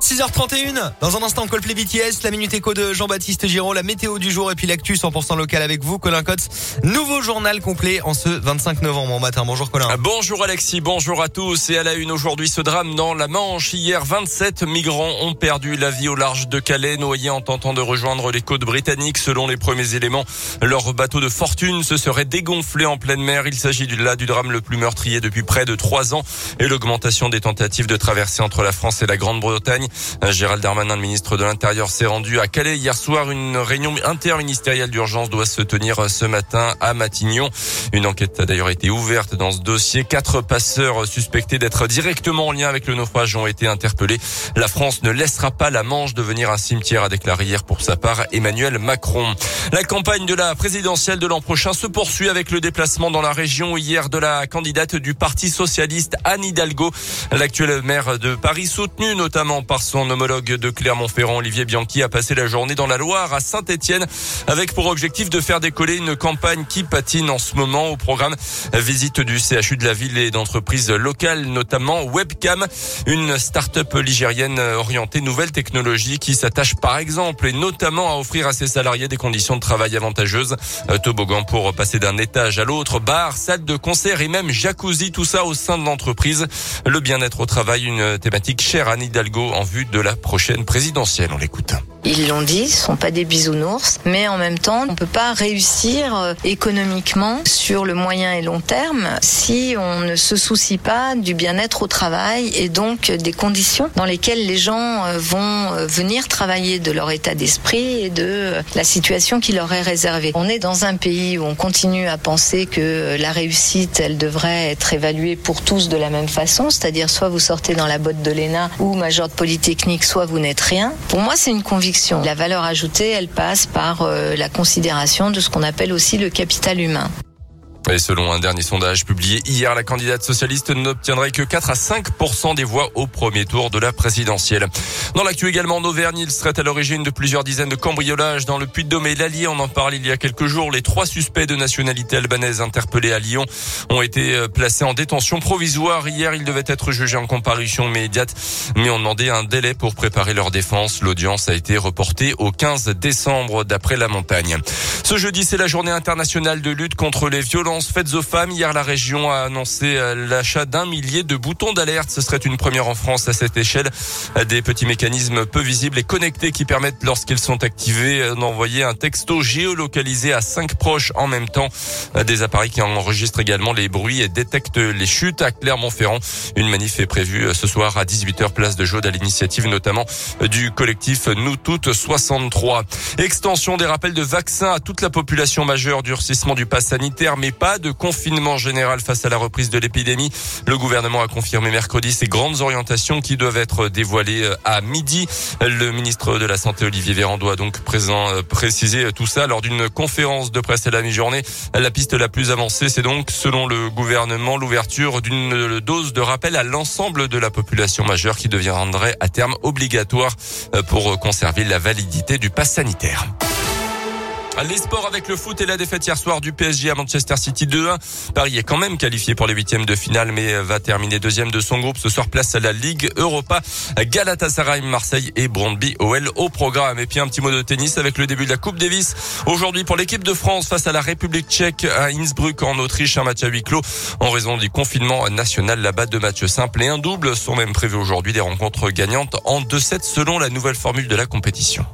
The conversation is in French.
6h31, dans un instant Coldplay BTS, la Minute Éco de Jean-Baptiste Giraud, la météo du jour et puis l'actu 100% local avec vous, Colin Cotte. Nouveau journal complet en ce 25 novembre en matin. Bonjour Colin. Bonjour Alexis, bonjour à tous. Et à la une aujourd'hui ce drame dans la Manche. Hier, 27 migrants ont perdu la vie au large de Calais, noyés en tentant de rejoindre les côtes britanniques. Selon les premiers éléments, leur bateau de fortune se serait dégonflé en pleine mer. Il s'agit là du drame le plus meurtrier depuis près de trois ans et l'augmentation des tentatives de traversée entre la France et la Grande-Bretagne. Gérald Darmanin, le ministre de l'Intérieur, s'est rendu à Calais hier soir. Une réunion interministérielle d'urgence doit se tenir ce matin à Matignon. Une enquête a d'ailleurs été ouverte dans ce dossier. Quatre passeurs suspectés d'être directement en lien avec le naufrage ont été interpellés. La France ne laissera pas la Manche devenir un cimetière, a déclaré hier pour sa part Emmanuel Macron. La campagne de la présidentielle de l'an prochain se poursuit avec le déplacement dans la région hier de la candidate du Parti socialiste Anne Hidalgo, l'actuelle maire de Paris, soutenue notamment par son homologue de Clermont-Ferrand, Olivier Bianchi, a passé la journée dans la Loire à Saint-Etienne avec pour objectif de faire décoller une campagne qui patine en ce moment au programme visite du CHU de la ville et d'entreprises locales, notamment Webcam, une start-up ligérienne orientée nouvelles technologies qui s'attache par exemple et notamment à offrir à ses salariés des conditions de travail avantageuses, toboggan pour passer d'un étage à l'autre, bar, salle de concert et même jacuzzi, tout ça au sein de l'entreprise. Le bien-être au travail, une thématique chère à Anne Hidalgo en vue de la prochaine présidentielle. On l'écoute. Ils l'ont dit, ce sont pas des bisounours, mais en même temps, on peut pas réussir euh, économiquement sur le moyen et long terme si on ne se soucie pas du bien-être au travail et donc des conditions dans lesquelles les gens euh, vont euh, venir travailler de leur état d'esprit et de la situation qui leur est réservée. On est dans un pays où on continue à penser que la réussite, elle devrait être évaluée pour tous de la même façon, c'est-à-dire soit vous sortez dans la botte de l'ENA ou major de polytechnique, soit vous n'êtes rien. Pour moi, c'est une conviction la valeur ajoutée, elle passe par euh, la considération de ce qu'on appelle aussi le capital humain. Et selon un dernier sondage publié hier, la candidate socialiste n'obtiendrait que 4 à 5% des voix au premier tour de la présidentielle. Dans l'actu également en Auvergne, il serait à l'origine de plusieurs dizaines de cambriolages dans le Puy-de-Dôme et l'Allier. On en parle il y a quelques jours. Les trois suspects de nationalité albanaise interpellés à Lyon ont été euh, placés en détention provisoire. Hier, ils devaient être jugés en comparution immédiate, mais ont demandé un délai pour préparer leur défense. L'audience a été reportée au 15 décembre d'après la montagne. Ce jeudi, c'est la journée internationale de lutte contre les violences faites aux femmes. Hier, la région a annoncé euh, l'achat d'un millier de boutons d'alerte. Ce serait une première en France à cette échelle. Des petits mécanismes peu visibles et connectés qui permettent, lorsqu'ils sont activés, euh, d'envoyer un texto géolocalisé à cinq proches en même temps. Euh, des appareils qui enregistrent également les bruits et détectent les chutes à Clermont-Ferrand. Une manif est prévue ce soir à 18h place de Jaude à l'initiative notamment du collectif Nous Toutes 63. Extension des rappels de vaccins à toute la population majeure, durcissement du pass sanitaire, mais pas de confinement général face à la reprise de l'épidémie. Le gouvernement a confirmé mercredi ces grandes orientations qui doivent être dévoilées euh, à midi. Le ministre de la Santé, Olivier Véran, doit donc euh, préciser tout ça lors d'une conférence de presse à la mi-journée. La piste la plus avancée, c'est donc, selon le gouvernement, l'ouverture d'une dose de rappel à l'ensemble de la population majeure qui deviendrait à terme obligatoire euh, pour conserver la validité du pass sanitaire. Les sports avec le foot et la défaite hier soir du PSG à Manchester City 2-1. Paris est quand même qualifié pour les huitièmes de finale, mais va terminer deuxième de son groupe. Ce soir, place à la Ligue Europa. Galatasaray, Marseille et Brondby OL au programme. Et puis un petit mot de tennis avec le début de la Coupe Davis. Aujourd'hui pour l'équipe de France face à la République tchèque à Innsbruck en Autriche, un match à huis clos en raison du confinement national. Là-bas, deux matchs simples et un double sont même prévus aujourd'hui. Des rencontres gagnantes en 2-7 selon la nouvelle formule de la compétition.